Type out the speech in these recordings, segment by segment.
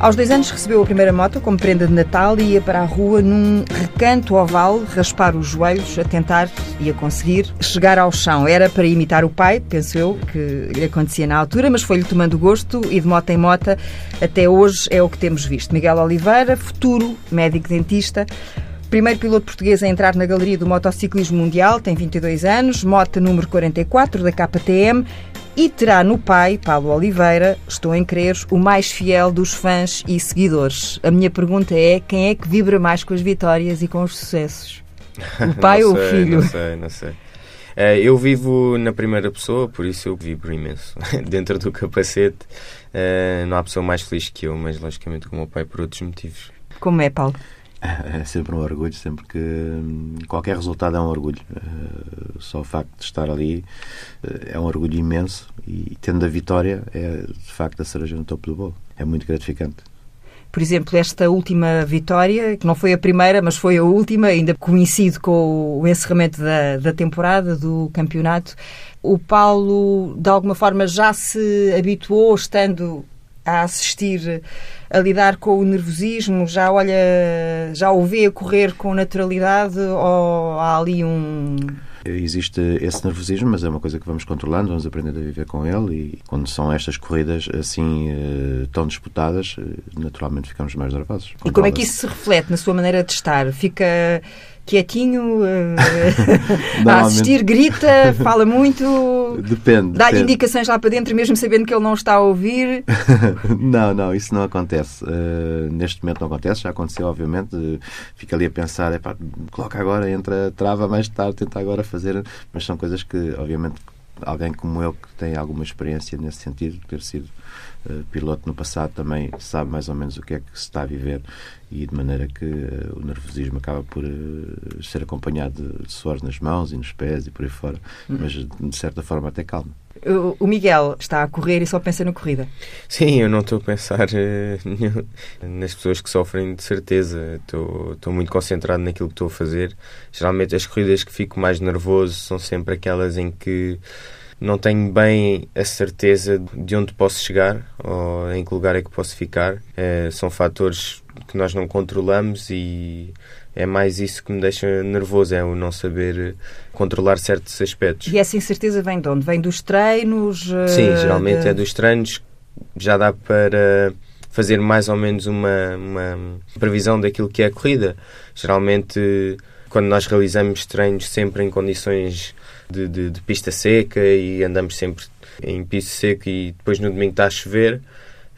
Aos dois anos recebeu a primeira moto como prenda de Natal e ia para a rua num recanto oval, raspar os joelhos, a tentar e a conseguir chegar ao chão. Era para imitar o pai, penso eu, que lhe acontecia na altura, mas foi-lhe tomando gosto e de moto em mota até hoje é o que temos visto. Miguel Oliveira, futuro médico-dentista, Primeiro piloto português a entrar na galeria do motociclismo mundial, tem 22 anos, moto número 44 da KTM e terá no pai, Paulo Oliveira, estou em crer, o mais fiel dos fãs e seguidores. A minha pergunta é: quem é que vibra mais com as vitórias e com os sucessos? O pai ou sei, o filho? Não sei, não sei. Eh, eu vivo na primeira pessoa, por isso eu vibro imenso. Dentro do capacete, eh, não há pessoa mais feliz que eu, mas logicamente com o meu pai por outros motivos. Como é, Paulo? É sempre um orgulho, sempre que hum, qualquer resultado é um orgulho. Uh, só o facto de estar ali uh, é um orgulho imenso e tendo a vitória é de facto a cereja no topo do bolo. É muito gratificante. Por exemplo, esta última vitória, que não foi a primeira, mas foi a última, ainda coincide com o encerramento da, da temporada, do campeonato. O Paulo, de alguma forma, já se habituou, estando a assistir, a lidar com o nervosismo? Já olha, já o vê a correr com naturalidade ou há ali um. Existe esse nervosismo, mas é uma coisa que vamos controlando, vamos aprendendo a viver com ele e quando são estas corridas assim eh, tão disputadas, eh, naturalmente ficamos mais nervosos. E como é que isso se reflete na sua maneira de estar? Fica quietinho, a assistir, grita, fala muito, depende, dá-lhe indicações lá para dentro, mesmo sabendo que ele não está a ouvir. não, não, isso não acontece. Uh, neste momento não acontece, já aconteceu, obviamente. Uh, fica ali a pensar, epá, coloca agora, entra, trava mais tarde, tenta agora fazer. Mas são coisas que, obviamente, alguém como eu, que tem alguma experiência nesse sentido, ter sido uh, piloto no passado, também sabe mais ou menos o que é que se está a viver e de maneira que uh, o nervosismo acaba por uh, ser acompanhado de suor nas mãos e nos pés e por aí fora, Uhum. mas de certa forma até calma. O- Miguel está a correr e só pensa na corrida. Sim, eu não estou a pensar eh, nas pessoas que sofrem, de certeza. Estou estou muito concentrado naquilo que estou a fazer. Geralmente, as corridas que fico mais nervoso são sempre aquelas em que não tenho bem a certeza de onde posso chegar ou em que lugar é que posso ficar. Eh, são fatores que nós não controlamos e é mais isso que me deixa nervoso, é o não saber controlar certos aspectos. E essa incerteza vem de onde? Vem dos treinos? eh, Sim, geralmente de- é dos treinos. Já dá para fazer mais ou menos uma, uma previsão daquilo que é a corrida. Geralmente, quando nós realizamos treinos sempre em condições de, de- de pista seca e andamos sempre em piso seco e depois no domingo está a chover,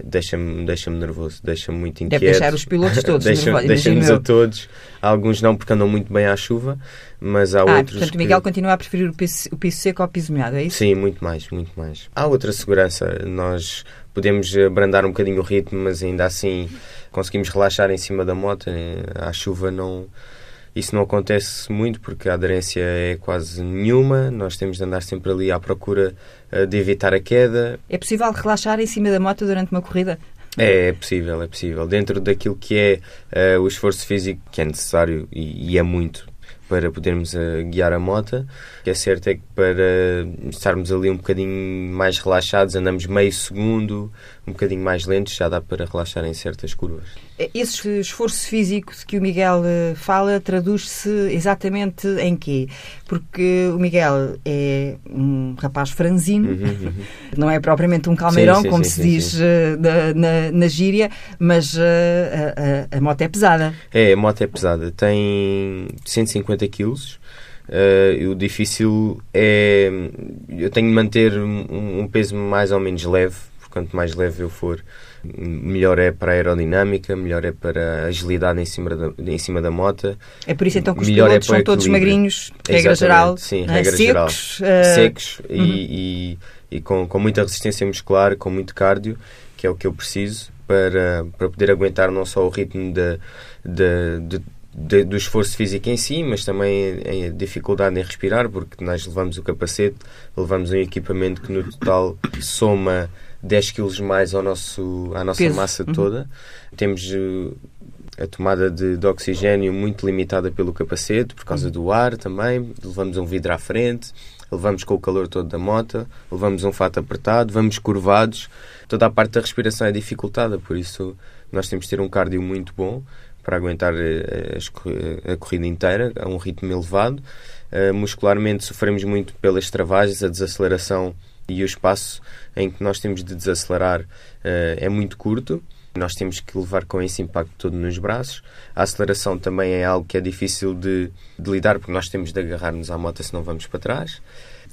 deixa-me deixa nervoso, deixa-me muito inquieto. Deve deixar os pilotos todos Deixa- Deixa-nos a todos. Alguns não, porque andam muito bem à chuva, mas há Ah, outros. portanto, o que- Miguel continua a preferir o piso, o piso seco ao piso molhado, é isso? Sim, muito mais, muito mais. Há outra segurança. Nós podemos abrandar um bocadinho o ritmo, mas ainda assim conseguimos relaxar em cima da moto. Eh, À chuva não. Isso não acontece muito porque a aderência é quase nenhuma. Nós temos de andar sempre ali à procura de evitar a queda. É possível relaxar em cima da moto durante uma corrida? É, é possível, é possível. Dentro daquilo que é eh, o esforço físico que é necessário e, e é muito para podermos eh, guiar a moto. O que é certo é que para estarmos ali um bocadinho mais relaxados, andamos meio segundo, um bocadinho mais lentos, já dá para relaxar em certas curvas. Esse esforço físico de que o Miguel eh, fala traduz-se exatamente em quê? Porque o Miguel é um rapaz franzino, Uhum, uhum. não é propriamente um calmeirão, Sim, sim, como sim, se diz sim. eh, na, na, na gíria, mas eh, a, a- a moto é pesada. É, a moto é pesada, tem 150 quilos. E o difícil é. Eu tenho de manter um, um peso mais ou menos leve, porque quanto mais leve eu for, melhor é para a aerodinâmica, melhor é para a agilidade em cima da, em cima da moto. É por isso então que os Melhor é pilotos o são todos magrinhos, regra Exatamente, geral, sim, é? regra secos, geral. eh, secos uhum. e, e, e com, com muita resistência muscular, com muito cardio, que é o que eu preciso para, para poder aguentar não só o ritmo da, da, de- de- do esforço físico em si, mas também a dificuldade em respirar, porque nós levamos o capacete, levamos um equipamento que no total soma 10 kg mais ao nosso, à nossa Peso. massa Uhum. toda. Temos eh, a tomada de, de oxigênio muito limitada pelo capacete, por causa do ar também. Levamos um vidro à frente, levamos com o calor todo da moto, levamos um fato apertado, vamos curvados. Toda a parte da respiração é dificultada, por isso nós temos de ter um cardio muito bom para aguentar a corrida inteira a um ritmo elevado. muscularmente sofremos muito pelas travagens, a desaceleração e o espaço em que nós temos de desacelerar é muito curto. Nós temos que levar com esse impacto todo nos braços. A aceleração também é algo que é difícil de, de lidar, porque nós temos de agarrar-nos à moto, senão vamos para trás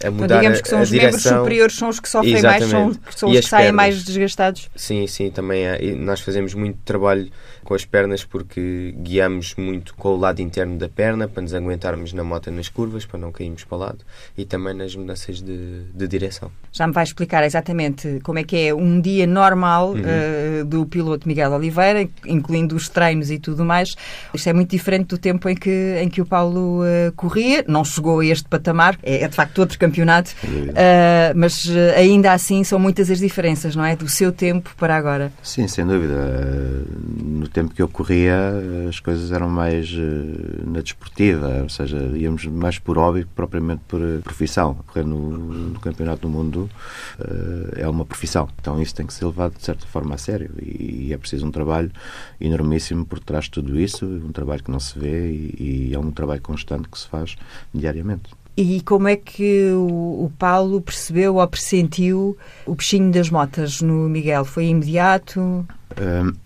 a mudar então, digamos que são os direção. membros superiores são os que sofrem Exatamente. mais, são, são os que saem mais desgastados. Sim, sim, também é. Nós fazemos muito trabalho com as pernas porque guiamos muito com o lado interno da perna para nos aguentarmos na moto nas curvas, para não cairmos para o lado e também nas mudanças de, de direção. Já me vai explicar exatamente como é que é um dia normal uhum. uh, do piloto Miguel Oliveira, incluindo os treinos e tudo mais. Isto é muito diferente do tempo em que, em que o Paulo uh, corria, não chegou a este patamar, é, é de facto outro campeonato, uh, mas ainda assim são muitas as diferenças, não é? Do seu tempo para agora. Sim, sem dúvida. No tempo que eu corria, as coisas eram mais na desportiva, ou seja, íamos mais por hobby que propriamente por profissão. Correr no, no campeonato do mundo é uma profissão, então isso tem que ser levado de certa forma a sério e, é preciso um trabalho enormíssimo por trás de tudo isso, um trabalho que não se vê e, e é um trabalho constante que se faz diariamente. E como é que o, o, Paulo percebeu ou pressentiu o bichinho das motas no Miguel? Foi imediato?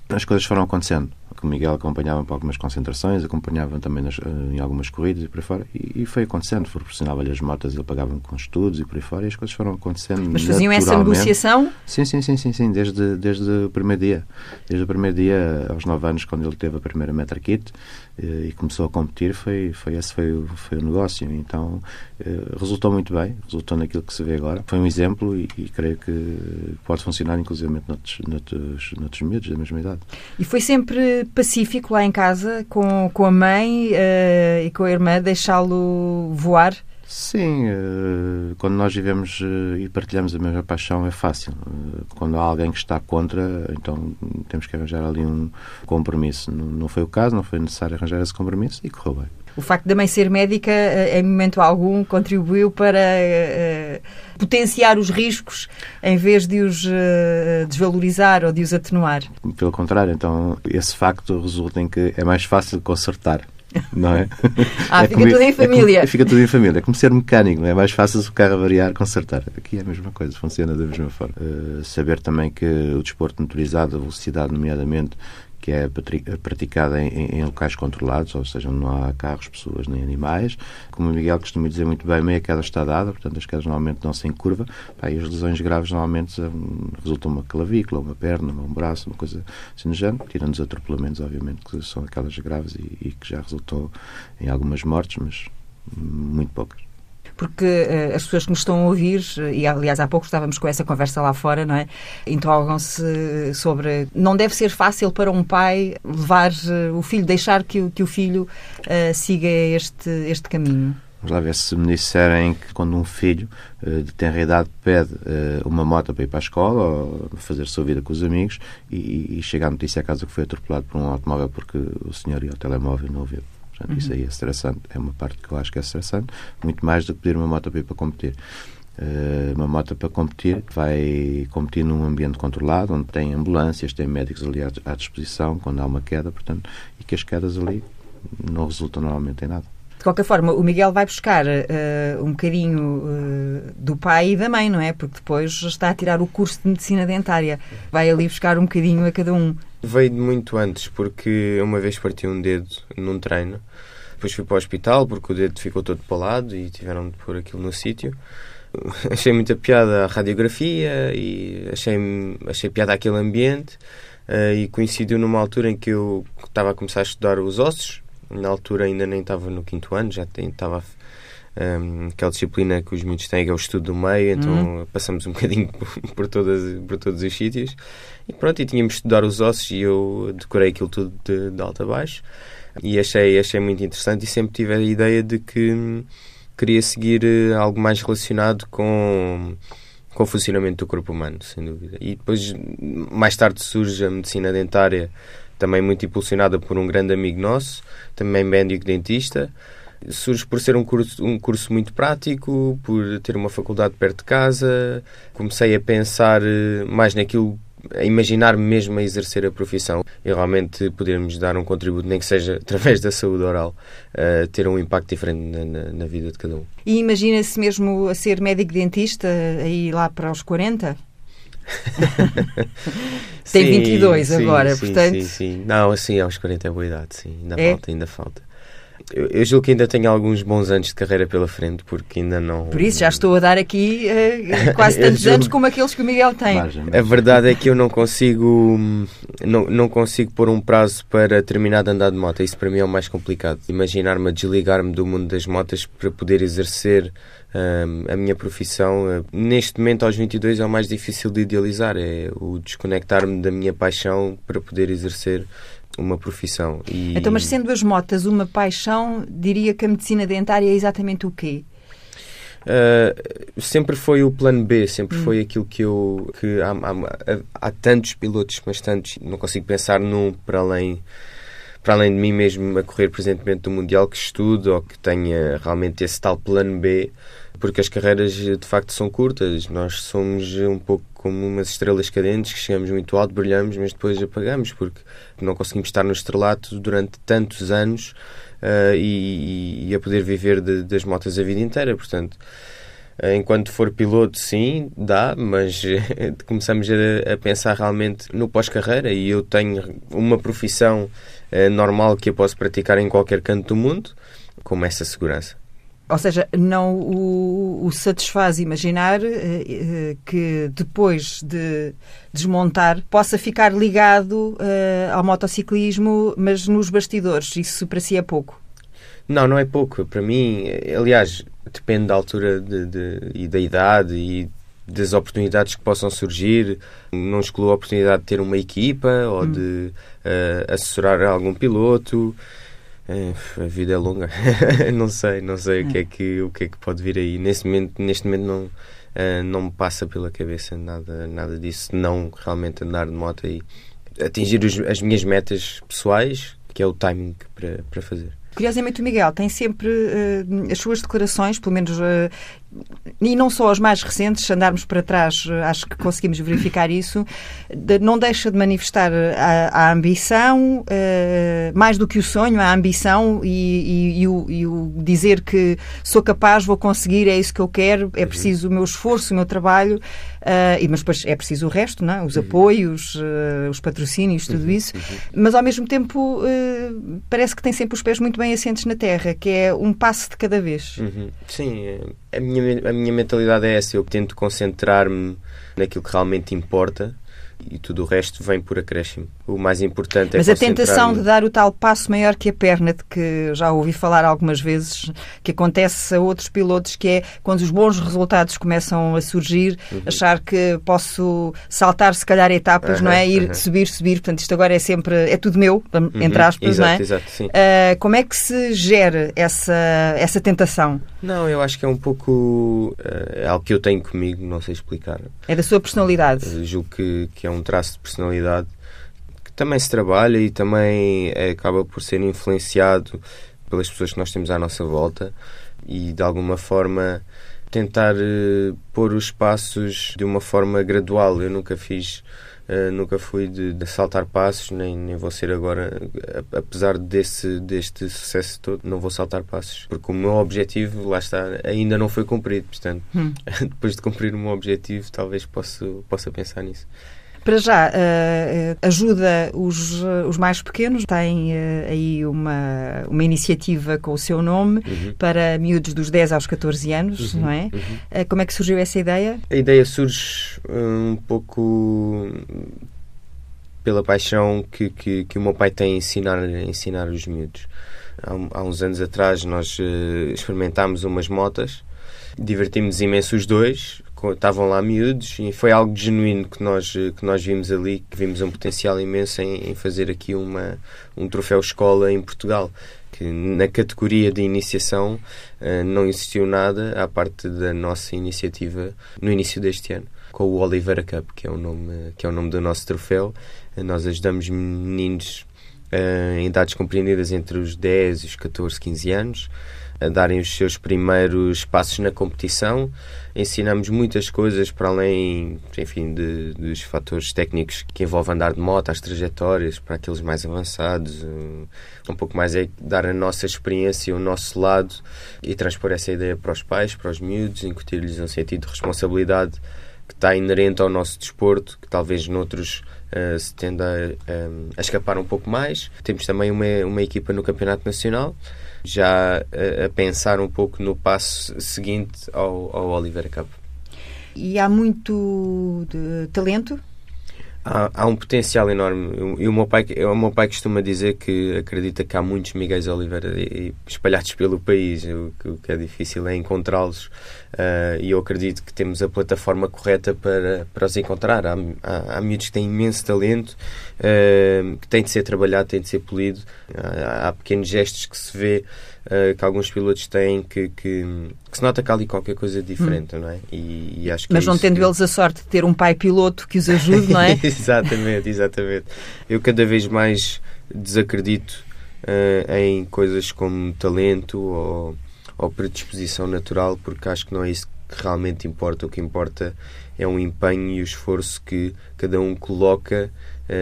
as coisas foram acontecendo o Miguel acompanhava para algumas concentrações, acompanhava também nas, em algumas corridas e por aí fora, e, e foi acontecendo, proporcionava-lhe as motas, ele pagava com estudos e por aí fora, e as coisas foram acontecendo Mas faziam essa negociação? Sim, sim, sim, sim, sim desde, desde o primeiro dia. Desde o primeiro dia, aos 9 anos, quando ele teve a primeira Metra Kit e começou a competir, foi, foi esse foi foi o negócio. Então, eh, resultou muito bem, resultou naquilo que se vê agora. Foi um exemplo e, e creio que pode funcionar, inclusive, noutros, noutros, noutros da mesma idade. E foi sempre pacífico lá em casa, com, com a mãe uh, e com a irmã, deixá-lo voar? Sim, uh, quando nós vivemos uh, e partilhamos a mesma paixão é fácil. quando há alguém que está contra, então temos que arranjar ali um compromisso. Não, foi o caso, não foi necessário arranjar esse compromisso e correu bem o facto da mãe ser médica, eh, em momento algum, contribuiu para uh, potenciar os riscos em vez de os uh, desvalorizar ou de os atenuar? Pelo contrário, então esse facto resulta em que é mais fácil consertar. Não é? Ah, é fica como, tudo em família. É como, fica tudo em família. É como ser mecânico, não é? é mais fácil se o carro variar, consertar. Aqui é a mesma coisa, funciona da mesma forma. Uh, saber também que o desporto motorizado, a velocidade, nomeadamente, que é praticada em, em, locais controlados, ou seja, não há carros, pessoas nem animais. Como o Miguel costuma dizer muito bem, meia queda está dada, portanto as quedas normalmente não se em curva, pá, e as lesões graves normalmente um, resultam uma clavícula, uma perna, um braço, uma coisa assim no género, tirando os atropelamentos, obviamente, que são aquelas graves e, e que já resultou em algumas mortes, mas muito poucas porque uh, as pessoas que nos estão a ouvir, e aliás há pouco estávamos com essa conversa lá fora, não é? Interrogam-se sobre. Não deve ser fácil para um pai levar uh, o filho, deixar que, que o filho uh, siga este, este caminho. Vamos lá ver se me disserem que quando um filho de tenra idade pede uma moto para ir para a escola ou fazer sua vida com os amigos e, e chega a notícia à casa que foi atropelado por um automóvel porque o senhor ia ao telemóvel e não ouviu. Portanto, uhum. Isso aí é estressante. É uma parte que eu acho que é estressante, muito mais do que pedir uma moto para ir para competir. Uh, uma moto para competir vai competir num ambiente controlado, onde tem ambulâncias, tem médicos ali à, à disposição quando há uma queda, portanto, e que as quedas ali não resultam normalmente em nada. De qualquer forma, o Miguel vai buscar uh, um bocadinho uh, do pai e da mãe, não é? Porque depois está a tirar o curso de medicina dentária. Vai ali buscar um bocadinho a cada um. Veio de muito antes, porque uma vez parti um dedo num treino. Depois fui para o hospital porque o dedo ficou todo para o lado e tiveram de pôr aquilo no sítio. Achei muita piada a radiografia e achei, achei piada aquele ambiente. Uh, e coincidiu numa altura em que eu estava a começar a estudar os ossos na altura ainda nem estava no quinto ano, já estava um, aquela disciplina que os miúdos têm, que é o estudo do meio, então uhum. passamos um bocadinho por, por, todas, por todos os sítios. E pronto, e tínhamos de estudar os ossos e eu decorei aquilo tudo de, de alto a baixo. E achei, achei muito interessante e sempre tive a ideia de que queria seguir eh, algo mais relacionado com com o funcionamento do corpo humano, sem dúvida. E depois, mais tarde, surge a medicina dentária, também muito impulsionada por um grande amigo nosso, também médico dentista. Surge por ser um curso, um curso muito prático, por ter uma faculdade perto de casa. Comecei a pensar eh, mais naquilo a imaginar mesmo a exercer a profissão e realmente podermos dar um contributo, nem que seja através da saúde oral, uh, ter um impacto diferente na, na, na vida de cada um. E imagina-se mesmo a ser médico-dentista aí lá para os 40? Tem sim, 22 sim, agora, sim, portanto. Sim, sim. Não, assim, aos 40 é boa idade, sim. Ainda é? falta, ainda falta. Eu, eu julgo que ainda tenho alguns bons anos de carreira pela frente, porque ainda não. Por isso já estou a dar aqui uh, quase tantos julgo... anos como aqueles que o Miguel tem. A verdade é que eu não consigo não, não consigo pôr um prazo para terminar de andar de moto. Isso para mim é o mais complicado. Imaginar-me a desligar-me do mundo das motas para poder exercer a minha profissão. Uh, neste momento, aos 22, é o mais difícil de idealizar. É o desconectar-me da minha paixão para poder exercer uma profissão. E... Então, mas sendo as motas uma paixão, diria que a medicina dentária é exatamente o quê? Uh, sempre foi o plano B, sempre hum. foi aquilo que eu. que há, há, há, tantos pilotos, mas tantos, não consigo pensar num para além. Para além de mim mesmo a correr presentemente do Mundial que estudo ou que tenha realmente esse tal plano B, porque as carreiras de facto são curtas. Nós somos um pouco como umas estrelas cadentes que chegamos muito alto, brilhamos, mas depois apagamos porque não conseguimos estar no estrelato durante tantos anos uh, e, e, a poder viver de, das motas a vida inteira. Portanto, enquanto for piloto, sim, dá, mas começamos a, a, pensar realmente no pós-carreira e eu tenho uma profissão uh, normal que eu posso praticar em qualquer canto do mundo com essa segurança. Ou seja, não o, o satisfaz imaginar uh, uh, que depois de desmontar possa ficar ligado uh, ao motociclismo, mas nos bastidores. Isso para si é pouco? Não, não é pouco. Para mim, aliás, depende da altura de, de, e da idade e das oportunidades que possam surgir. Não excluo a oportunidade de ter uma equipa ou hum. de assessorar algum piloto. É, a vida é longa. não sei, não sei o que é que o que é que pode vir aí. Neste momento, neste momento não uh, não me passa pela cabeça nada nada disso. Não realmente andar de moto e atingir os, as minhas metas pessoais, que é o timing para para fazer. Curiosamente, o Miguel tem sempre uh, as suas declarações, pelo menos uh, e não só as mais recentes, se andarmos para trás, acho que conseguimos verificar isso, não deixa de manifestar a, a ambição, uh, mais do que o sonho, a ambição e, e, e, o, e, o, dizer que sou capaz, vou conseguir, é isso que eu quero, é preciso o meu esforço, o meu trabalho, uh, mas depois é preciso o resto, não? É? os uhum. apoios, uh, os patrocínios, tudo uhum. isso, uhum. mas ao mesmo tempo parece que tem sempre os pés muito bem assentes na terra, que é um passo de cada vez. Uhum. Sim, é a minha, a minha mentalidade é essa. Eu tento concentrar-me naquilo que realmente importa e tudo o resto vem por acréscimo. O mais importante é Mas a tentação de dar o tal passo maior que a perna, de que já ouvi falar algumas vezes, que acontece a outros pilotos, que é quando os bons resultados começam a surgir, uhum. achar que posso saltar se calhar etapas, uhum, não é? Ir uhum. subir, subir, portanto isto agora é sempre, é tudo meu, entre uhum. aspas, exato, não é? Exato, sim. Uh, como é que se gera essa, essa tentação? Não, eu acho que é um pouco uh, é algo que eu tenho comigo, não sei explicar. É da sua personalidade? Eu julgo que, que é um traço de personalidade que também se trabalha e também é, acaba por ser influenciado pelas pessoas que nós temos à nossa volta e de alguma forma tentar uh, pôr os passos de uma forma gradual. Eu nunca fiz, uh, nunca fui de, de, saltar passos, nem, nem vou ser agora, apesar desse, deste sucesso todo, não vou saltar passos, porque o meu objetivo, lá está, ainda não foi cumprido. Portanto, hum. depois de cumprir o meu objetivo, talvez possa, possa pensar nisso. Para já, uh, ajuda os, os mais pequenos, tem aí uma, uma iniciativa com o seu nome uhum. para miúdos dos 10 aos 14 anos, uhum. não é? Uhum. Uh, como é que surgiu essa ideia? A ideia surge um pouco pela paixão que, que, que o meu pai tem em ensinar, ensinar os miúdos. Há, há uns anos atrás nós experimentámos umas motas, divertimos imenso os dois, estavam lá miúdos e foi algo genuíno que nós, que nós vimos ali, que vimos um potencial imenso em, em fazer aqui uma, um troféu escola em Portugal. Que na categoria de iniciação uh, não existiu nada à parte da nossa iniciativa no início deste ano com o Oliveira Cup, que é o nome, que é o nome do nosso troféu. Uh, nós ajudamos meninos uh, em idades compreendidas entre os 10 e os 14, 15 anos a darem os seus primeiros passos na competição. Ensinamos muitas coisas para além, enfim, de, dos fatores técnicos que envolvem andar de moto, as trajetórias, para aqueles mais avançados. Um pouco mais é dar a nossa experiência, o nosso lado e transpor essa ideia para os pais, para os miúdos, incutir-lhes um sentido de responsabilidade que está inerente ao nosso desporto, que talvez noutros uh, se tenda a, a, escapar um pouco mais. Temos também uma, uma equipa no Campeonato Nacional, já a, a pensar um pouco no passo seguinte ao, ao Oliveira Cup. E há muito talento há, há, um potencial enorme. E o meu, pai, o meu pai costuma dizer que acredita que há muitos Miguéis Oliveira espalhados pelo país. O, o que é difícil é encontrá-los. Uh, e eu acredito que temos a plataforma correta para, para os encontrar. Há, há, há miúdos que têm imenso talento, uh, que têm de ser trabalhado, têm de ser polido. Há, há pequenos gestos que se vê uh, que alguns pilotos têm que, que, que, se nota que há ali qualquer coisa diferente, hum. não é? E, e acho que Mas é não tendo que... eles a sorte de ter um pai piloto que os ajude, não é? exatamente, exatamente. Eu cada vez mais desacredito uh, em coisas como talento ou, ou predisposição natural, porque acho que não é isso que realmente importa. O que importa é um empenho e o esforço que cada um coloca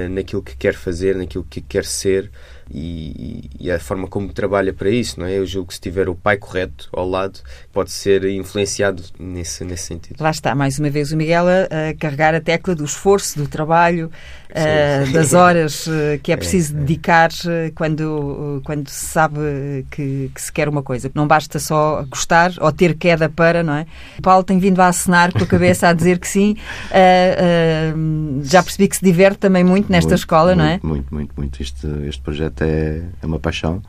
naquilo que quer fazer, naquilo que quer ser e, e, a forma como trabalha para isso, não é? Eu julgo que se tiver o pai correto ao lado, pode ser influenciado nesse, nesse sentido. Lá está, mais uma vez o Miguel a, a carregar a tecla do esforço, do trabalho, uh, das horas uh, que é, é preciso é, dedicar uh, quando, quando se sabe que, que, se quer uma coisa. Não basta só gostar ou ter queda para, não é? O Paulo tem vindo a acenar com a cabeça a dizer que sim. já percebi que se diverte também muito nesta muito, escola, muito, não é? Muito, muito, muito. Este, este projeto é, é uma paixão.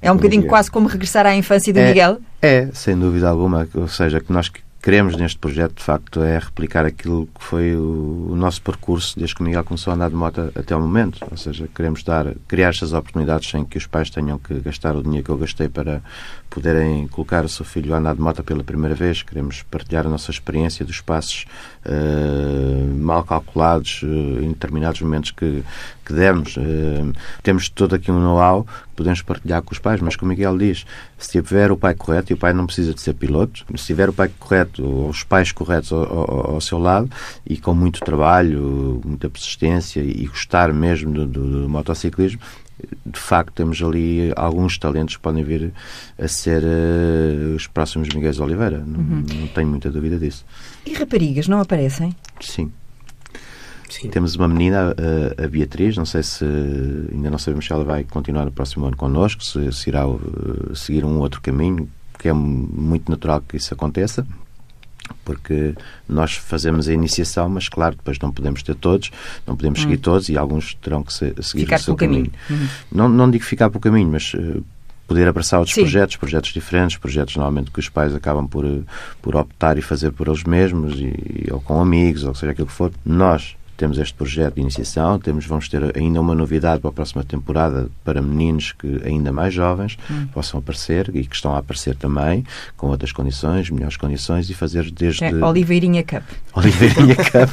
É um bocadinho quase como regressar à infância do é, Miguel? É, sem dúvida alguma. Ou seja, que nós queremos neste projeto, de facto, é replicar aquilo que foi o, o, nosso percurso desde que o Miguel começou a andar de moto até o momento. Ou seja, queremos dar, criar estas oportunidades sem que os pais tenham que gastar o dinheiro que eu gastei para poderem colocar o seu filho a andar de moto pela primeira vez. Queremos partilhar a nossa experiência dos passos uh, mal calculados uh, em determinados momentos que, que demos. Uh, temos todo aqui um know-how que podemos partilhar com os pais, mas como o Miguel diz, se tiver o pai correto, e o pai não precisa de ser piloto, se tiver o pai correto, ou os pais corretos ao, ao, ao seu lado, e com muito trabalho, muita persistência e gostar mesmo do, do, do motociclismo, de facto temos ali alguns talentos que podem vir a ser uh, os próximos Miguel Oliveira. Não, uhum. não tenho muita dúvida disso. E raparigas não aparecem? Sim. Sim. Temos uma menina, a, Beatriz, não sei se ainda não sabemos se ela vai continuar no próximo ano connosco, se, se irá uh, seguir um outro caminho, que é muito natural que isso aconteça porque nós fazemos a iniciação, mas claro, depois não podemos ter todos, não podemos hum. seguir todos e alguns terão que se, seguir ficar o seu caminho. caminho. Uhum. Não, não digo ficar pelo caminho, mas uh, poder abraçar outros Sim. projetos, projetos diferentes, projetos normalmente que os pais acabam por, eh, por optar e fazer por eles mesmos, e, ou com amigos, ou seja aquilo que for. Nós temos este projeto de iniciação, temos, vamos ter ainda uma novidade para a próxima temporada para meninos que ainda mais jovens hum. possam aparecer e que estão a aparecer também, com outras condições, melhores condições, e fazer desde. É, Oliveirinha Cup. Oliveirinha Cup.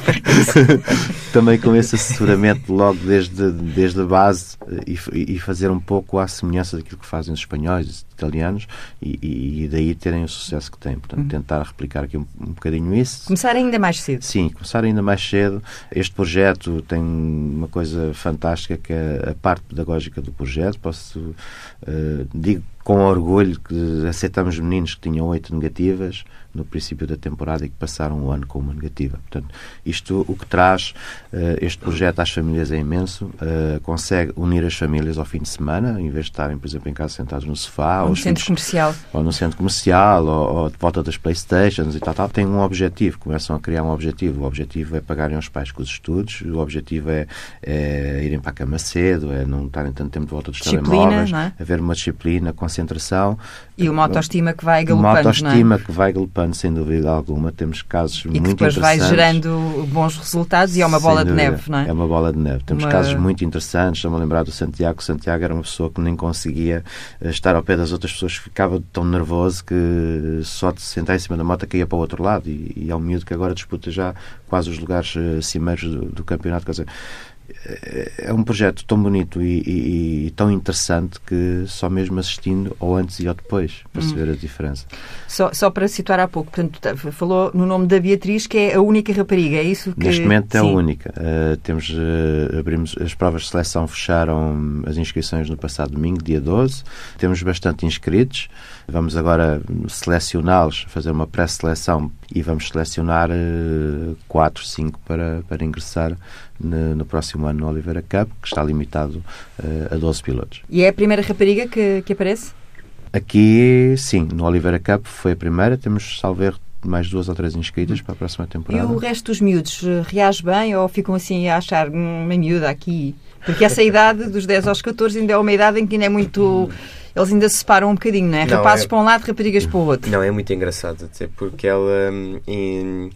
também com esse assessoramento logo desde, desde a base e, e fazer um pouco à semelhança daquilo que fazem os espanhóis, italianos, e, e daí terem o sucesso que têm. Portanto, hum. tentar replicar aqui um, um bocadinho isso. Começar ainda mais cedo. Sim, começar ainda mais cedo. Este projeto tem uma coisa fantástica que é a parte pedagógica do projeto. Posso, uh, digo com orgulho que aceitamos meninos que tinham oito negativas no princípio da temporada e que passaram um ano com uma negativa. Portanto, isto o que traz uh, este projeto às famílias é imenso. Uh, consegue unir as famílias ao fim de semana, em vez de estarem, por exemplo, em casa sentados no sofá, ou, no centro comercial, ou no centro comercial, ou, ou, de volta das Playstations e tal, tal. Tem um objetivo, começam a criar um objetivo. O objetivo é pagarem aos pais com os estudos, o objetivo é, é irem para a cama cedo, é não estarem tanto tempo de volta dos disciplina, telemóveis, é? haver uma disciplina, concentração. E uma autoestima que vai galopando, Uma autoestima é? que vai galopando, sem dúvida alguma. Temos casos e muito interessantes. E que depois vai gerando bons resultados e é uma bola de neve, não é? É uma bola de neve. Temos uma... casos muito interessantes. Estou-me a lembrar do Santiago. O Santiago era uma pessoa que nem conseguia eh, estar ao pé das outras pessoas, ficava tão nervoso que só de sentar em cima da moto caía para o outro lado. E, e é um miúdo que agora disputa já quase os lugares uh, cimeiros do, do campeonato. Quer dizer, é um projeto tão bonito e, e, e, tão interessante que só mesmo assistindo ao antes e ao depois para hum. a diferença. Só, só para situar há pouco, portanto, tá, falou no nome da Beatriz, que é a única rapariga, é isso que... Neste momento é Sim. a única. Uh, temos, uh, abrimos, as provas de seleção fecharam as inscrições no passado domingo, dia 12. Temos bastante inscritos. Vamos agora selecioná-los, fazer uma pré-seleção e vamos selecionar uh, 4, 5 para, para ingressar no, no, próximo ano no Oliveira Cup, que está limitado uh, a 12 pilotos. E é a primeira rapariga que, que aparece? Aqui, sim, no Oliveira Cup foi a primeira. Temos, salvo mais duas ou três inscritas para a próxima temporada. E o resto dos miúdos eh, reage bem ou ficam assim a achar hum, uma miúda aqui? Porque essa idade, dos 10 aos 14, ainda é uma idade em que ainda é muito. Eles ainda se separam um bocadinho, não é? Não, Rapazes é... para um lado, raparigas para o outro. Não, é muito engraçado, até porque ela. Hum, em,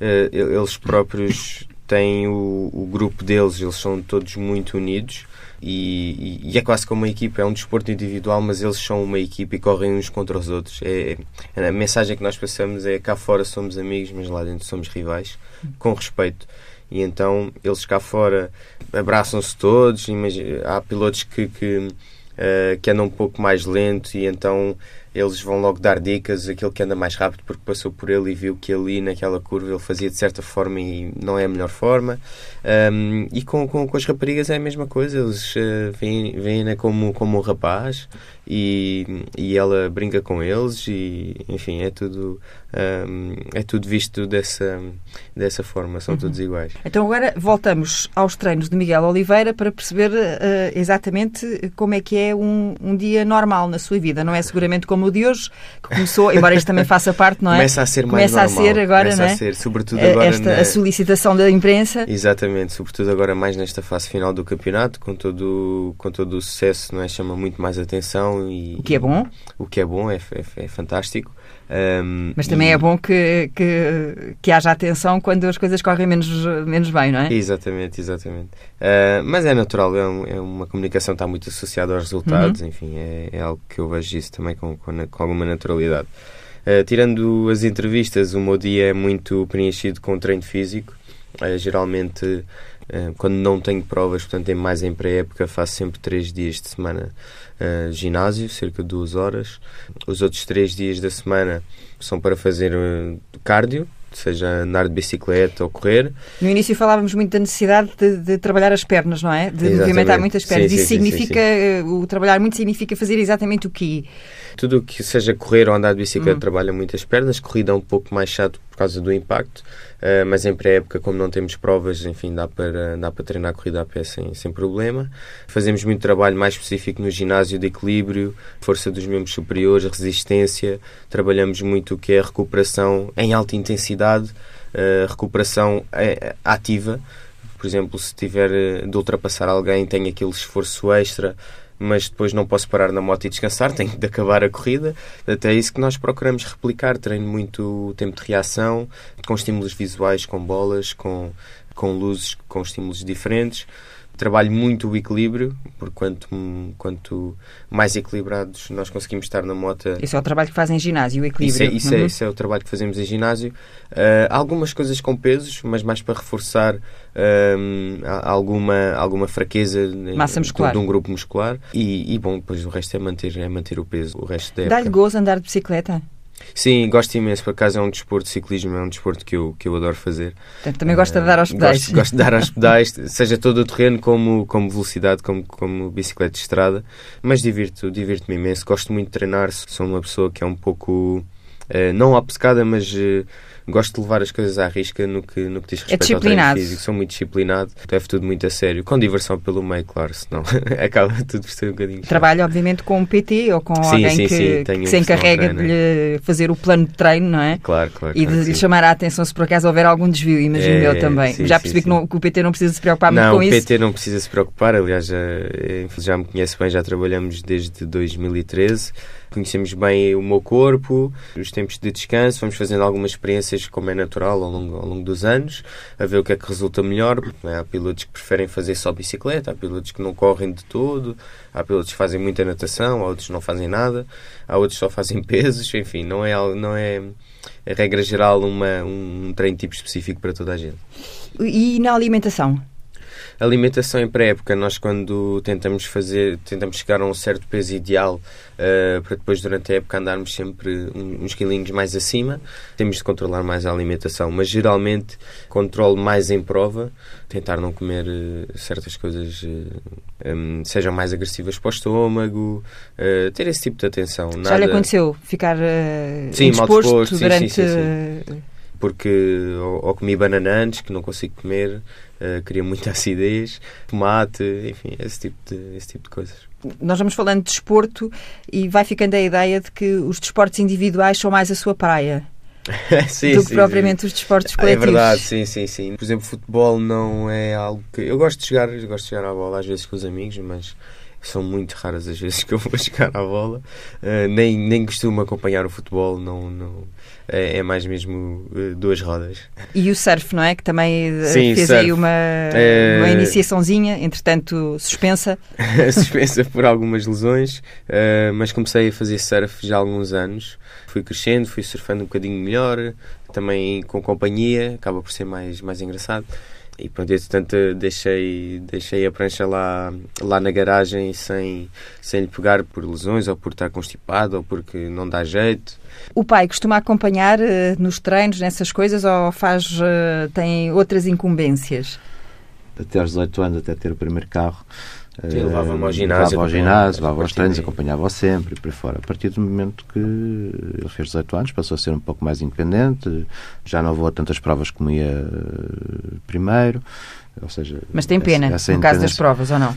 eh, eles próprios têm o, o grupo deles, eles são todos muito unidos e, e, é quase como uma equipa, é um desporto individual, mas eles são uma equipa e correm uns contra os outros. É, é, a mensagem que nós passamos é cá fora somos amigos, mas lá dentro somos rivais, com respeito. E então eles cá fora abraçam-se todos. Imagina, há pilotos que, que, uh, que andam um pouco mais lento e então eles vão logo dar dicas, aquele que anda mais rápido porque passou por ele e viu que ali naquela curva ele fazia de certa forma e não é a melhor forma. Um, e com, com, com, as raparigas é a mesma coisa, eles uh, veem, veem como, como um rapaz e, e ela brinca com eles e enfim, é tudo, um, é tudo visto dessa, dessa forma, são uhum. todos iguais. Então agora voltamos aos treinos de Miguel Oliveira para perceber uh, exatamente como é que é um, um dia normal na sua vida, não é seguramente como o de hoje, que começou, embora isto também faça parte, não é? Começa a ser mais Começa normal. a ser agora, Começa não é? a ser, sobretudo agora Esta, na... a solicitação da imprensa. Exatamente sobretudo agora mais nesta fase final do campeonato, com todo, com todo o sucesso, não é? chama muito mais atenção. E, o que é bom? O que é bom, é, é, é fantástico. Um, Mas também e... é bom que, que, que haja atenção quando as coisas correm menos, menos bem, não é? Exatamente, exatamente. Uh, mas é natural, é, um, é, uma comunicação que está muito associada aos resultados, uhum. enfim, é, é, algo que eu vejo isso também com, com, com alguma naturalidade. Uh, tirando as entrevistas, o meu dia é muito preenchido com treino físico. Uh, geralmente, quando não tenho provas, portanto, é mais em pré-época, faço sempre três dias de semana uh, ginásio, cerca de duas horas. Os outros três dias da semana são para fazer cardio, seja andar de bicicleta ou correr. No início falávamos muito da necessidade de, de trabalhar as pernas, não é? De exatamente. movimentar muitas pernas. Sim, Isso sim, significa, sim, o trabalhar muito significa fazer exatamente o que? Tudo o que seja correr ou andar de bicicleta hum. trabalha muitas pernas. Corrida é um pouco mais chato por causa do impacto, uh, mas em pré-época, como não temos provas, enfim, dá para, dá para treinar a corrida a pé sem, sem problema. Fazemos muito trabalho mais específico no ginásio de equilíbrio, força dos membros superiores, resistência. Trabalhamos muito o que é recuperação em alta intensidade, uh, recuperação uh, ativa. Por exemplo, se tiver de ultrapassar alguém, tem aquele esforço extra mas depois não posso parar na moto e descansar, tenho de acabar a corrida. Até é isso que nós procuramos replicar. Treino muito tempo de reação, com estímulos visuais, com bolas, com, com luzes, com estímulos diferentes trabalho muito o equilíbrio, porque quanto, quanto mais equilibrados nós conseguimos estar na moto. Esse é o trabalho que fazem em ginásio, o equilíbrio. Isso é, isso, é, uhum. é, isso é o trabalho que fazemos em ginásio. Uh, algumas coisas com pesos, mas mais para reforçar uh, alguma, alguma fraqueza Massa muscular. de um grupo muscular. E, e, bom, depois o resto é manter, é manter o peso, o resto Dá-lhe gozo andar de bicicleta? Sim, gosto imenso. Por acaso é um desporto de ciclismo, é um desporto que eu, que eu adoro fazer. Também gosta de dar aos pedais. Gosto, gosto de dar aos pedais, seja todo o terreno, como, como velocidade, como, como bicicleta de estrada. Mas divirto, divirto-me imenso. Gosto muito de treinar. Sou uma pessoa que é um pouco. Uh, não obcecada, mas uh, gosto de levar as coisas à risca no que, no que diz é respeito é ao treino físico. Sou muito disciplinado, levo tudo muito a sério, com diversão pelo meio, claro, senão acaba tudo por ser um bocadinho. Trabalho, obviamente, com um PT ou com sim, alguém sim, que, sim. que se encarrega de lhe fazer o plano de treino, não é? Claro, claro. E claro, de lhe chamar a atenção se por acaso houver algum desvio, imagino é, eu também. já percebi que, não, que, o PT não precisa se preocupar não, muito com isso. Não, o PT não precisa se preocupar, aliás, já, já me conhece bem, já trabalhamos desde 2013 conhecemos bem o meu corpo, os tempos de descanso, vamos fazendo algumas experiências como é natural ao longo, ao longo dos anos, a ver o que é que resulta melhor. É? Há pilotos que preferem fazer só bicicleta, há pilotos que não correm de todo, há pilotos que fazem muita natação, há outros que não fazem nada, há outros que só fazem pesos, enfim, não é, não é a regra geral uma, um treino tipo específico para toda a gente. E na alimentação? Alimentação em pré-época, nós quando tentamos fazer, tentamos chegar a um certo peso ideal uh, para depois durante a época andarmos sempre uns quilinhos mais acima, temos de controlar mais a alimentação, mas geralmente controlo mais em prova, tentar não comer uh, certas coisas uh, um, sejam mais agressivas para o estômago, ter esse tipo de atenção. Nada... Já lhe aconteceu ficar sim, indisposto mal disposto, durante... Sim, sim, sim, porque ou, ou, comi banana antes, que não consigo comer, uh, queria muita acidez, tomate, enfim, esse tipo, de, esse tipo de coisas. Nós vamos falando de desporto e vai ficando a ideia de que os desportos individuais são mais a sua praia. sim, do que sim, propriamente sim. os desportos coletivos. É verdade, sim, sim, sim. Por exemplo, futebol não é algo que. Eu gosto de jogar, gosto de jogar a bola às vezes com os amigos, mas são muito raras as vezes que eu vou jogar à bola. Uh, nem, nem costumo acompanhar o futebol, não, não, é, é mais mesmo uh, duas rodas. E o surf, não é? Que também uh, Sim, fez surf. aí uma, uma iniciaçãozinha, entretanto suspensa. suspensa por algumas lesões, mas comecei a fazer surf já há alguns anos. Fui crescendo, fui surfando um bocadinho melhor, também com companhia, acaba por ser mais, mais engraçado. E pronto, entretanto deixei, deixei a prancha lá, lá na garagem sem, sem lhe pegar por lesões ou por estar constipado ou porque não dá jeito. O pai costuma acompanhar uh, nos treinos, nessas coisas, ou faz, uh, tem outras incumbências? Até aos 18 anos, até ter o primeiro carro, levava-me ao ginásio. Levava ao ginásio, levava aos treinos, acompanhava-o sempre, por aí fora. A partir do momento que ele fez 18 anos, passou a ser um pouco mais independente, já não vou a tantas provas como ia eh, primeiro. Ou seja, Mas tem pena, essa, essa no caso das provas, ou não?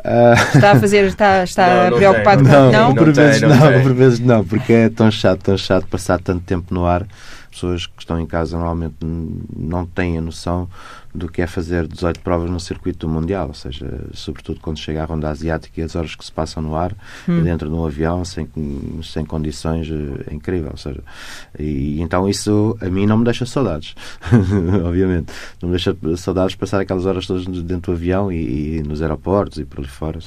Uh... Está a fazer, está, está não, preocupado com não? Não, por vezes não, não, por vezes não, porque é tão chato, tão chato passar tanto tempo no ar. Pessoas que estão em casa normalmente não têm a noção do que é fazer 18 provas no circuito mundial, ou seja, sobretudo quando chega à ronda asiática e as horas que se passam no ar, hum. dentro de um avião, sem, sem condições, é incrível. Ou seja, e, então isso a mim não me deixa saudades, obviamente. Não me deixa saudades de passar aquelas horas todas dentro do avião e, e nos aeroportos e por ali fora.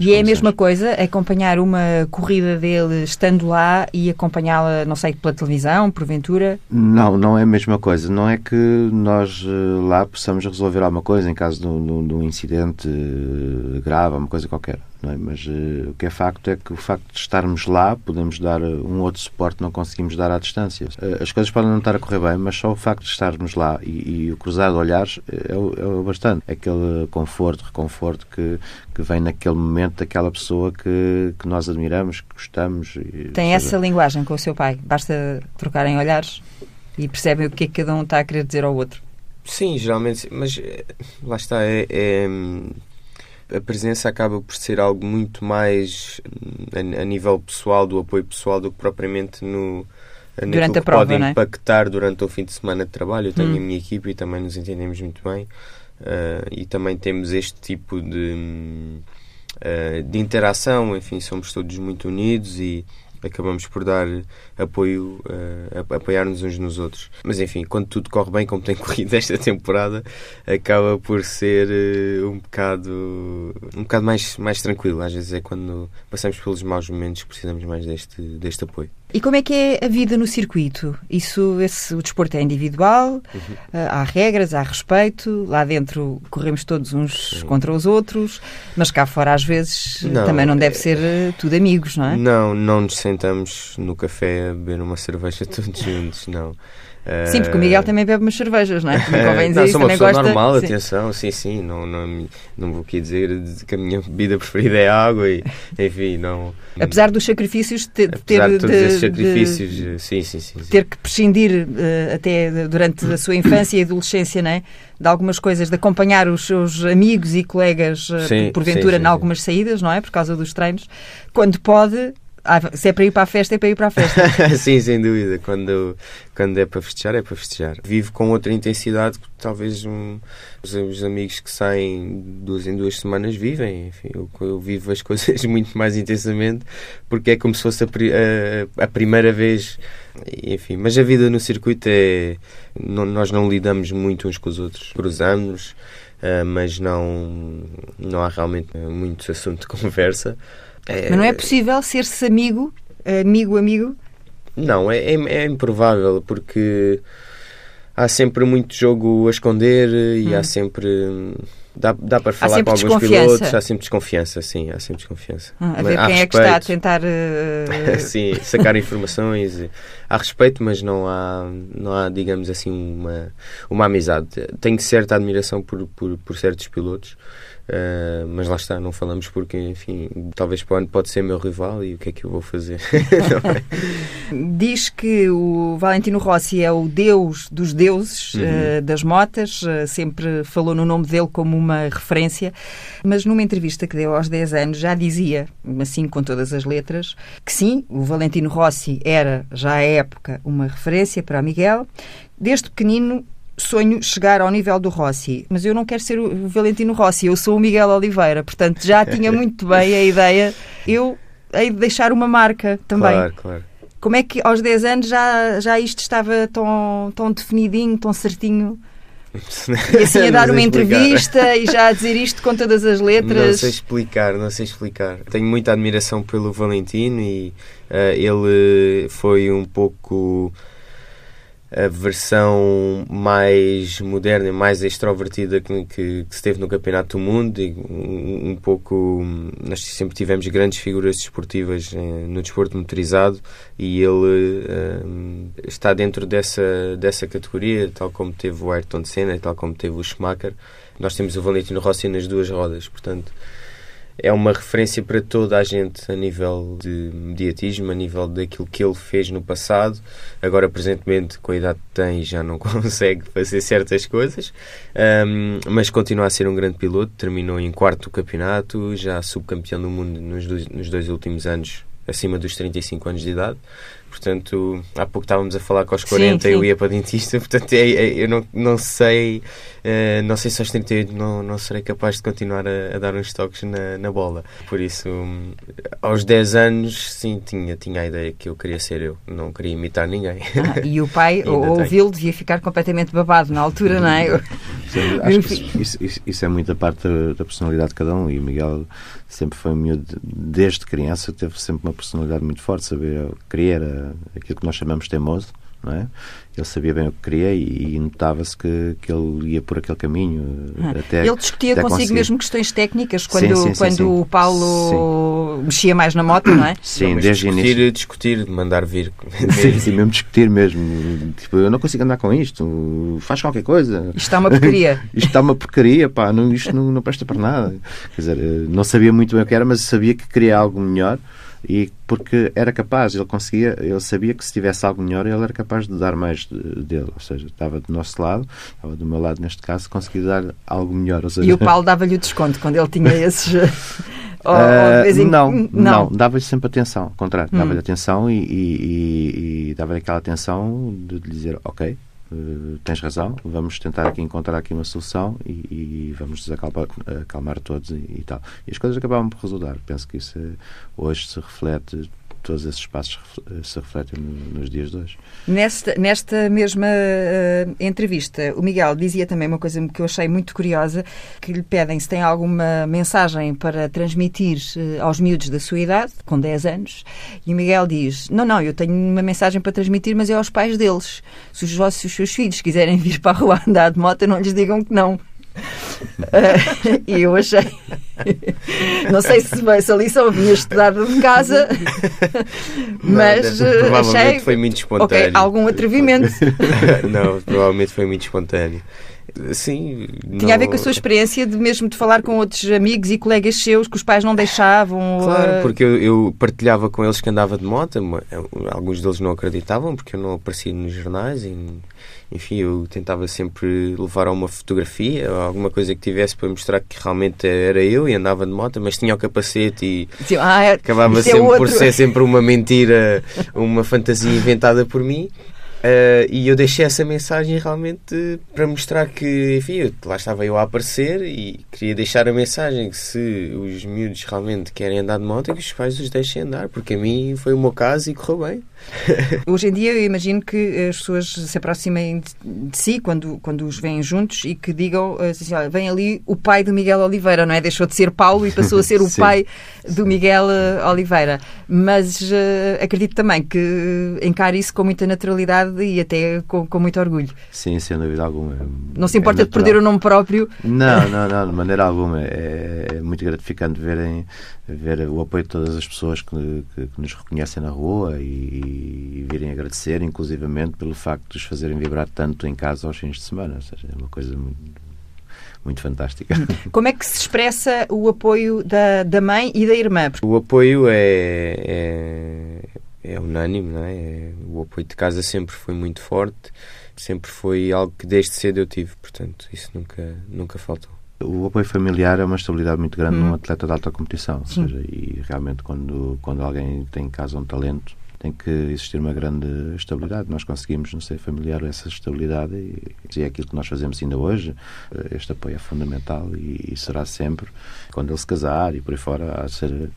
E é a mesma coisa acompanhar uma corrida dele estando lá e acompanhá-la, não sei, pela televisão, porventura? Não, não é a mesma coisa. Não é que nós eh, lá possamos possamos resolver alguma coisa em caso de um, de um incidente eh, grave, uma coisa qualquer. É? Mas uh, o que é facto é que o facto de estarmos lá, podemos dar eh, um outro suporte não conseguimos dar à distância. Uh, as coisas podem não estar a correr bem, mas só o facto de estarmos lá e, e o cruzar de olhares é, é, o bastante. É aquele conforto, reconforto que, que vem naquele momento daquela pessoa que, que nós admiramos, que gostamos. E, Tem seja... essa linguagem com o seu pai? Basta trocarem olhares e percebem o que é que cada um está a querer dizer ao outro? Sim, geralmente, mas eh, lá está, é, é, a presença acaba por ser algo muito mais a, a, nível pessoal, do apoio pessoal, do que propriamente no durante a prova, pode é? impactar durante o fim de semana de trabalho. Eu tenho hum. a minha equipe e também nos entendemos muito bem. Uh, e também temos este tipo de, uh, de interação, enfim, somos todos muito unidos e acabamos por dar apoio, uh, apoiar-nos uns nos outros. Mas enfim, quando tudo corre bem, como tem corrido esta temporada, acaba por ser uh, um bocado um bocado mais, mais tranquilo. Às vezes é quando passamos pelos maus momentos que precisamos mais deste, deste apoio. E como é que é a vida no circuito? Isso, esse, o desporto é individual, uhum. Eh, há regras, há respeito, lá dentro corremos todos uns Sim. contra os outros, mas cá fora às vezes não, também não deve é... ser tudo amigos, não é? Não, não nos sentamos no café a beber uma cerveja todos juntos, não. Sim, porque o Miguel também bebe umas cervejas, não é? Também convém dizer não, sou uma pessoa gosta... normal, sim. atenção, sim, sim, não, não, não vou aqui dizer que a minha bebida preferida é água e, enfim, não... Apesar dos sacrifícios de ter... Apesar de todos esses sacrifícios, de, sim, sim, sim, sim, Ter que prescindir uh, até durante a sua infância e adolescência, não é? De algumas coisas, de acompanhar os seus amigos e colegas, sim, porventura, em algumas saídas, não é? Por causa dos treinos. Quando pode, ah, se é para ir para a festa, é para ir para a festa. Sim, sem dúvida. Quando, quando é para festejar, é para festejar. Vivo com outra intensidade que talvez um, os, os, amigos que saem duas em duas semanas vivem. Enfim, eu, eu, vivo as coisas muito mais intensamente porque é como se fosse a, a, a primeira vez. Enfim, mas a vida no circuito é. Não, nós não lidamos muito uns com os outros. Cruzamos, uh, mas não, não há realmente muito assunto de conversa. É... Mas não é possível ser-se amigo, amigo, amigo? Não, é, é, é, improvável, porque há sempre muito jogo a esconder e hum. há sempre. Dá, dá para falar com alguns pilotos, há sempre desconfiança, sim, há sempre desconfiança. Ah, a ver quem é que está a tentar. Uh... sim, sacar informações. Há respeito, mas não há, não há digamos assim, uma, uma amizade. Tenho certa admiração por, por, por certos pilotos. Uh, mas lá está, não falamos porque, enfim, talvez o ano pode ser meu rival e o que é que eu vou fazer? é? Diz que o Valentino Rossi é o deus dos deuses uhum. uh, das motas, uh, sempre falou no nome dele como uma referência, mas numa entrevista que deu aos 10 anos já dizia, assim com todas as letras, que sim, o Valentino Rossi era já à época uma referência para Miguel. Desde pequenino sonho chegar ao nível do Rossi, mas eu não quero ser o Valentino Rossi, eu sou o Miguel Oliveira, portanto já tinha muito bem a ideia. Eu hei de deixar uma marca também. Claro, claro. Como é que aos 10 anos já, já isto estava tão, tão definidinho, tão certinho? E assim a dar uma entrevista e já a dizer isto com todas as letras. Não sei explicar, não sei explicar. Tenho muita admiração pelo Valentino e uh, ele foi um pouco a versão mais moderna e mais extrovertida que, que, que, se teve no Campeonato do Mundo e um, um, pouco nós sempre tivemos grandes figuras desportivas eh, no desporto motorizado e ele eh, está dentro dessa, dessa categoria tal como teve o Ayrton Senna tal como teve o Schumacher. Nós temos o Valentino Rossi nas duas rodas portanto é uma referência para toda a gente a nível de mediatismo, a nível daquilo que ele fez no passado. Agora, presentemente, com a idade que tem, já não consegue fazer certas coisas, um, mas continua a ser um grande piloto. Terminou em quarto do campeonato, já subcampeão do mundo nos dois, nos dois últimos anos, acima dos 35 anos de idade. Portanto, há pouco estávamos a falar que aos 40 sim, sim. eu ia para dentista, portanto, é, é, eu não, não sei, uh, não sei se aos 38 não, não serei capaz de continuar a, a dar uns toques na, na bola. Por isso, um, aos 10 anos, sim, tinha, tinha a ideia que eu queria ser eu, não queria imitar ninguém. Ah, e o pai, ouvi-lo, devia ficar completamente babado na altura, não é? Sim, acho que isso, isso, isso, é muita parte da, da personalidade de cada um e o Miguel sempre foi um miúdo, desde criança, teve sempre uma personalidade muito forte, saber querer aquilo que nós chamamos teimoso, não é? Ele sabia bem o que queria e, e notava-se que, que ele ia por aquele caminho. Ah, até, ele discutia até consigo conseguir. mesmo questões técnicas quando, sim, sim, quando sim, o Paulo mexia mais na moto, não é? Sim, desde discutir, início. discutir, mandar vir. Sim, sim, mesmo discutir mesmo. Tipo, eu não consigo andar com isto, faz qualquer coisa. Isto está uma porcaria. isto está uma porcaria, pá, não, isto não, não presta para nada. Quer dizer, eh, não sabia muito bem o que era, mas sabia que queria algo melhor e porque era capaz, ele conseguia, ele sabia que se tivesse algo melhor ele era capaz de dar mais dele, ou seja, estava do nosso lado, estava do meu lado neste caso, conseguia dar algo melhor. Seja... E o Paulo dava-lhe o desconto quando ele tinha esses. ou, uh, em... não, não, não dava-lhe sempre atenção, ao contrário, hum. dava-lhe atenção e, e, e, e dava-lhe aquela atenção de dizer, ok, Uh, tens razão, vamos tentar aqui encontrar aqui uma solução e, e vamos desacalmar acalmar todos e, e, tal. E as coisas acabaram por resultar. Penso que isso é, hoje se reflete todos esses passos se refletem nos dias de hoje. Nesta, nesta mesma uh, entrevista, o Miguel dizia também uma coisa que eu achei muito curiosa, que lhe pedem se tem alguma mensagem para transmitir uh, aos miúdos da sua idade, com 10 anos, e o Miguel diz, não, não, eu tenho uma mensagem para transmitir, mas é aos pais deles. Se os, vossos, os seus filhos quiserem vir para a rua andar de moto, não lhes digam que não. Uh, e eu achei. Não sei se, se a lição vinha estudada de casa, mas não, provavelmente achei. foi muito espontâneo. Okay, algum atrevimento. não, provavelmente foi muito espontâneo. Sim. Tinha não... a ver com a sua experiência de mesmo de falar com outros amigos e colegas seus que os pais não deixavam? Claro, porque eu, eu, partilhava com eles que andava de moto, alguns deles não acreditavam porque eu não aparecia nos jornais e enfim, eu tentava sempre levar a uma fotografia, alguma coisa que tivesse para mostrar que realmente era eu e andava de moto, mas tinha o capacete e Sim, ah, é, acabava é sempre é por ser sempre uma mentira, uma fantasia inventada por mim. Uh, e eu deixei essa mensagem realmente para mostrar que, enfim, lá estava eu a aparecer e queria deixar a mensagem que se os miúdos realmente querem andar de moto, que os pais os deixem andar, porque a mim foi o meu caso e correu bem. Hoje em dia eu imagino que as pessoas se aproximem de si quando, quando os veem juntos e que digam eh, assim, olha, vem ali o pai do Miguel Oliveira, não é? Deixou de ser Paulo e passou a ser o pai do Miguel eh, Oliveira. Mas uh, acredito também que encare isso com muita naturalidade vontade e até com, com muito orgulho. Sim, sem dúvida alguma. Não se importa é de perder o nome próprio? Não, não, não, de maneira alguma. É, é muito gratificante verem, ver o apoio de todas as pessoas que, que, que nos reconhecem na rua e, e, virem agradecer, inclusivamente, pelo facto de os fazerem vibrar tanto em casa aos fins de semana. Ou seja, é uma coisa muito muito fantástica. Como é que se expressa o apoio da, da mãe e da irmã? O apoio é, é, é unânime, não é? é? O apoio de casa sempre foi muito forte, sempre foi algo que desde cedo eu tive, portanto, isso nunca, nunca faltou. O apoio familiar é uma estabilidade muito grande hum. num atleta de alta competição. Seja, e realmente, quando, quando alguém tem em casa um talento, tem que existir uma grande estabilidade. Nós conseguimos, não sei, familiar essa estabilidade e, e é aquilo que nós fazemos ainda hoje. Este apoio é fundamental e, e será sempre, quando ele se casar e por aí fora, há de ser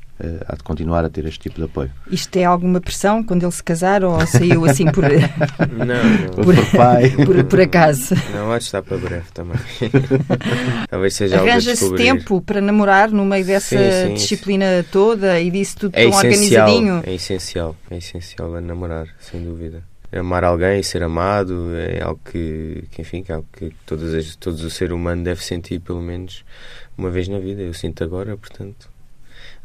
há de continuar a ter este tipo de apoio. Isto é alguma pressão quando ele se casar ou saiu assim por. não, não. Por, por pai. Por, por acaso. Não, há de estar para breve também. Talvez seja Arranja-se tempo para namorar no meio dessa sim, sim, disciplina isso. toda e disso tudo é tão organizadinho. É essencial, é essencial a namorar, sem dúvida amar alguém, ser amado, é algo que, que enfim, que é algo que todos, as, todos o ser humano deve sentir pelo menos uma vez na vida. Eu sinto agora, portanto,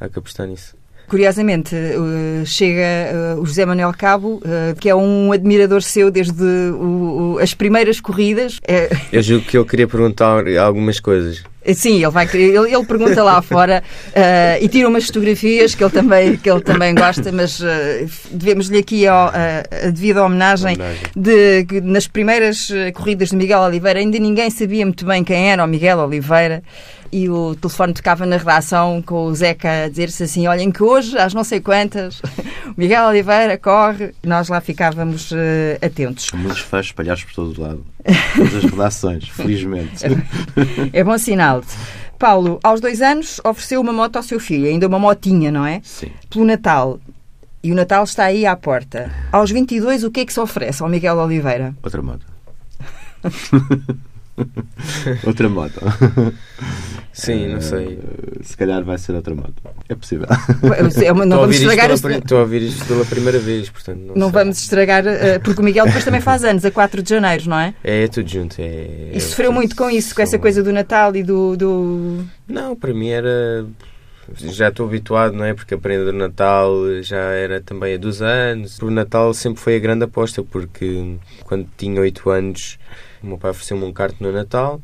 há que apostar nisso. Curiosamente, uh, chega uh, o José Manuel Cabo, uh, que é um admirador seu desde as primeiras corridas. É... Eu julgo que ele queria perguntar algumas coisas. Sim, ele, vai, ele, ele pergunta lá fora e tira umas fotografias que ele também, que ele também gosta, mas devemos-lhe aqui ó, a, a devida homenagem, homenagem. de que nas primeiras corridas de Miguel Oliveira ainda ninguém sabia muito bem quem era o Miguel Oliveira e o telefone tocava na redação com o Zeca a dizer-se assim: olhem que hoje, às não sei quantas, o Miguel Oliveira corre. Nós lá ficávamos uh, atentos. Muitos fãs espalhados por todo o lado. Todas as redações, felizmente. É bom sinal. Paulo, aos dois anos, ofereceu uma moto ao seu filho, ainda uma motinha, não é? Sim. Pelo Natal. E o Natal está aí à porta. Aos 22, o que é que se oferece ao Miguel Oliveira? Outra moto. outra moto. Sim, não sei. Uh, se calhar vai ser outra moto. É possível. É não vamos estragar Estou a ouvir isto pela primeira vez, portanto. Não, não vamos estragar, uh, porque o Miguel depois também faz anos, a 4 de janeiro, não é? É, é tudo junto. É, e sofreu muito com isso, com essa coisa do Natal e do, do. Não, para mim era já estou habituado, não é? Porque a prenda do Natal já era também a dos anos. O Natal sempre foi a grande aposta, porque quando tinha 8 anos, o meu pai ofereceu-me um cartão no Natal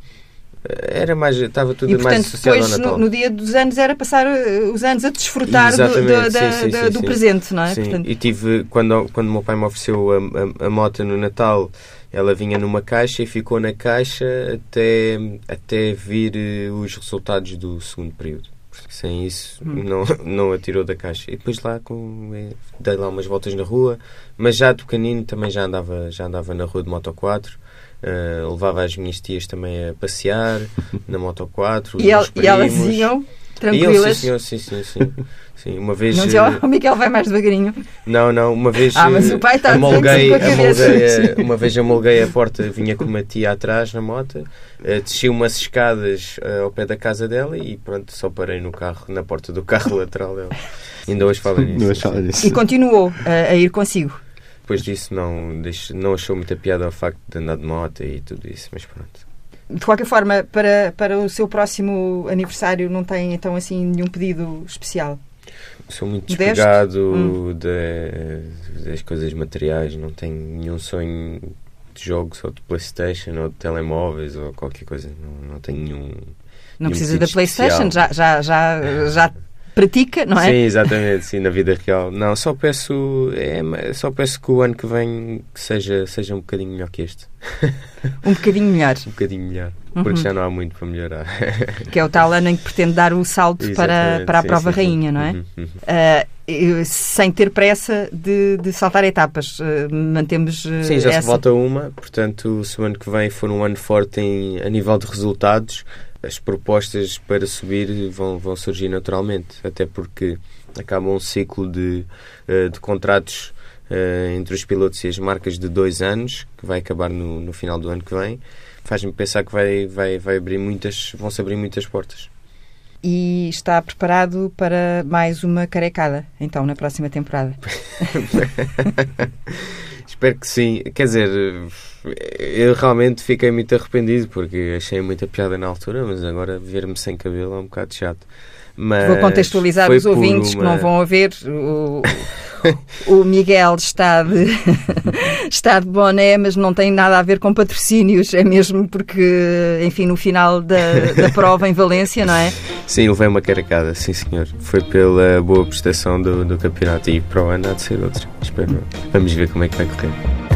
era mais, estava tudo e, portanto, mais associado depois, ao Natal. No, no, dia dos anos era passar uh, os anos a desfrutar do, do, sim, sim, sim, do presente, não é? Sim. Portanto... E tive, quando, quando o meu pai me ofereceu a, a, a moto no Natal, ela vinha numa caixa e ficou na caixa até, até vir eh, os resultados do segundo período. Sem isso, hum. não, não a tirou da caixa. E depois lá, com, eh, dei lá umas voltas na rua, mas já do canino também já andava, já andava na rua de Moto 4 Uh, levava as minhas tias também a passear na Moto 4. E, el, e elas iam tranquilas? Eu, sim, sim, sim, sim, sim. Uma vez. Não dizia, oh, o Miguel vai mais devagarinho. Não, não, uma vez. Ah, mas o pai está amolguei, amolguei, Uma vez amolguei a porta, vinha com uma tia atrás na moto, uh, desci umas escadas uh, ao pé da casa dela e pronto, só parei no carro, na porta do carro lateral dela. Ainda hoje falo nisso. E continuou a, a ir consigo? Depois disso não, não achou muita piada ao facto de andar de moto e tudo isso, mas pronto. De qualquer forma, para, para o seu próximo aniversário não tem então assim nenhum pedido especial? Sou muito despegado hum. de, das coisas materiais, não tenho nenhum sonho de jogos ou de Playstation ou de telemóveis ou qualquer coisa, não, não tenho nenhum. Não precisa da Playstation, já, já, já, já pratica, não é? Sim, exatamente, sim, na vida real. Não, só peço, é, só peço que o ano que vem seja, seja um bocadinho melhor que este. Um bocadinho melhor. um bocadinho melhor, porque uhum. já não há muito para melhorar. Que é o tal ano em que pretende dar o salto para, para a sim, prova sim, rainha, sim. não é? Uhum, uhum. Uh, sem ter pressa de, de saltar etapas. Uh, mantemos. Uh, sim, já essa... se volta uma, portanto, se o ano que vem for um ano forte em, a nível de resultados, as propostas para subir vão, vão surgir naturalmente, até porque acaba um ciclo de, eh, de contratos uh, entre os pilotos e as marcas de dois anos, que vai acabar no, no final do ano que vem, faz-me pensar que vai, vai, vai abrir muitas, vão se abrir muitas portas. E está preparado para mais uma carecada, então, na próxima temporada? Espero que sim. Quer dizer, eu realmente fiquei muito arrependido porque achei muita piada na altura, mas agora ver-me sem cabelo é um bocado chato. Mas Vou contextualizar os ouvintes uma... que não vão ver. O, o Miguel está de, está de boné, mas não tem nada a ver com patrocínios, é mesmo porque, enfim, no final da, da prova em Valência, não é? Sim, levei uma caracada, sim senhor. Foi pela boa prestação do, do campeonato e para o ano há de ser outro. Espero. Vamos ver como é que vai correr.